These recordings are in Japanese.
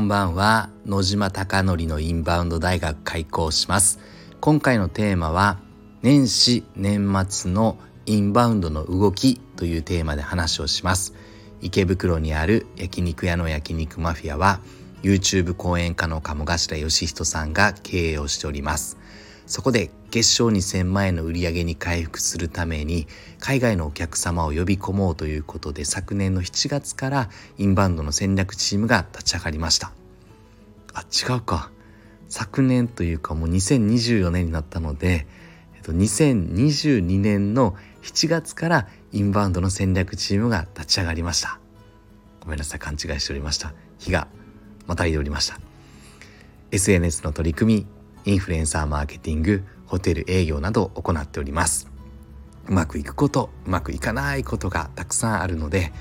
んばんは野島貴則のインバウンド大学開校します。今回のテーマは年始年末のインバウンドの動きというテーマで話をします。池袋にある焼肉屋の焼肉マフィアは YouTube 講演家の鴨頭義人さんが経営をしております。そこで月賞2000万円の売り上げに回復するために海外のお客様を呼び込もうということで昨年の7月からインバウンドの戦略チームが立ち上がりました。あ違うか。昨年というかもう2024年になったので、えっと、2022年の7月からインバウンドの戦略チームが立ち上がりました。ごめんなさい勘違いしておりました。日がまたいでおりました。SNS の取り組みインフルエンサーマーケティングホテル営業などを行っております。うまくいくことうまくいかないことがたくさんあるので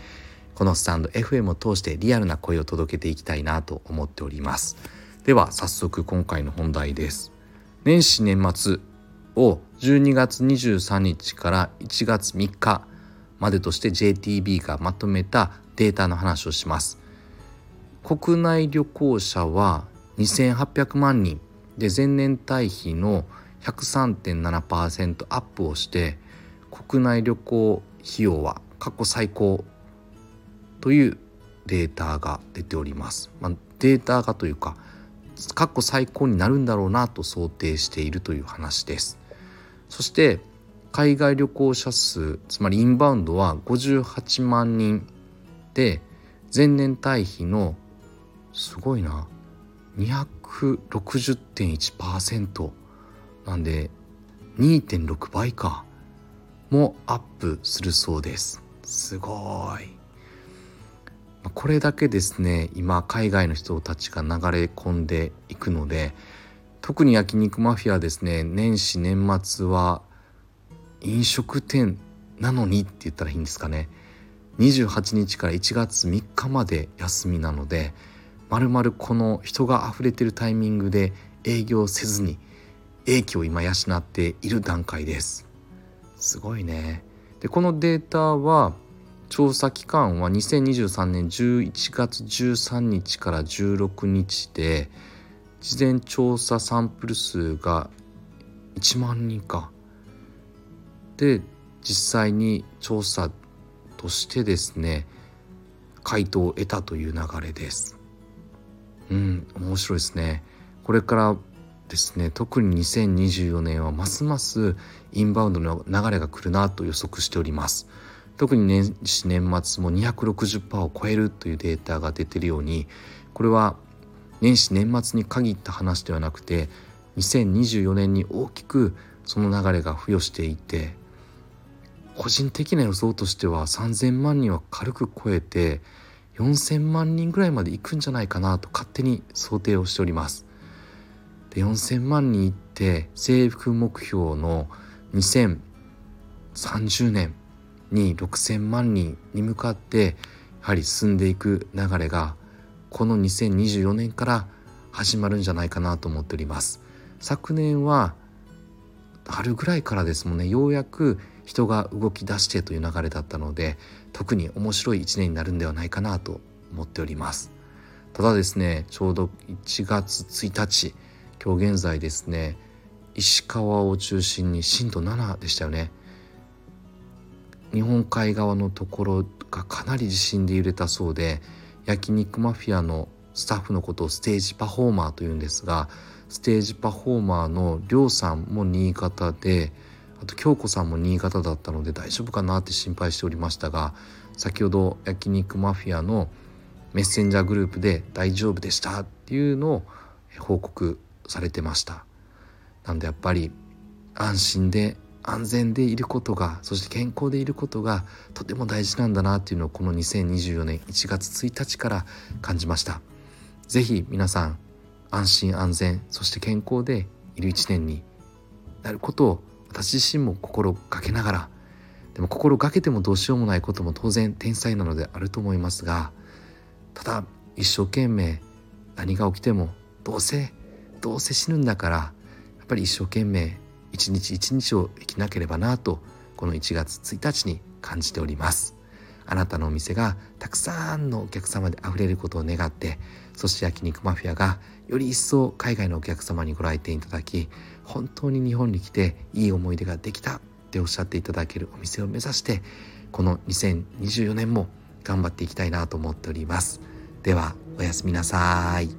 このスタンド FM を通してリアルな声を届けていきたいなと思っております。では早速今回の本題です。年始年末を12月23日から1月3日までとして JTB がまとめたデータの話をします。国内旅行者は2800万人で前年対比の103.7%アップをして国内旅行費用は過去最高というデータが出ております。まあ、データがというか過去最高になるんだろうなと想定しているという話です。そして海外旅行者数つまりインバウンドは58万人で前年対比のすごいな260.1%なんで2.6倍かもアップするそうですすごいこれだけですね今海外の人たちが流れ込んでいくので特に焼肉マフィアですね年始年末は飲食店なのにって言ったらいいんですかね。28日から1月3日まで休みなのでまるまるこの人が溢れてるタイミングで営業せずに英気を今養っている段階です。すごいね。でこのデータは調査期間は2023年11月13日から16日で事前調査サンプル数が1万人か。で実際に調査としてですね回答を得たという流れです。うん面白いですね。これからですね特に2024年はますますインバウンドの流れが来るなと予測しております。特に年始年末も260%を超えるというデータが出てるようにこれは年始年末に限った話ではなくて2024年に大きくその流れが付与していて個人的な予想としては3,000万人は軽く超えて4,000万人ぐらいまで行くんじゃないかなと勝手に想定をしております。で4,000万人いって政府目標の2030年に6,000万人に向かってやはり進んでいく流れがこの2024年から始まるんじゃないかなと思っております。昨年は春ぐらいからですもんねようやく人が動き出してという流れだったので特に面白い一年になるんではないかなと思っておりますただですねちょうど1月1日今日現在ですね石川を中心に震度7でしたよね日本海側のところがかなり地震で揺れたそうで焼肉マフィアのスタッフのことをステージパフォーマーというんですがステージパフォーマーのりょうさんも新潟であと京子さんも新潟だったので大丈夫かなって心配しておりましたが先ほど焼肉マフィアのメッセンジャーグループで大丈夫でしたっていうのを報告されてました。なんでやっぱり安心で安全でいることがそして健康でいることがとても大事なんだなっていうのをこの2024年1月1日から感じました。是非皆さん安心安全そして健康でいる一年になることを私自身も心がけながらでも心がけてもどうしようもないことも当然天才なのであると思いますがただ一生懸命何が起きてもどうせどうせ死ぬんだからやっぱり一生懸命一日一日を生きなければなとこの1月1日に感じております。あなたのお店がたくさんのお客様で溢れることを願ってそして焼肉マフィアがより一層海外のお客様にご来店いただき本当に日本に来ていい思い出ができたっておっしゃっていただけるお店を目指してこの2024年も頑張っていきたいなと思っております。ではおやすみなさい。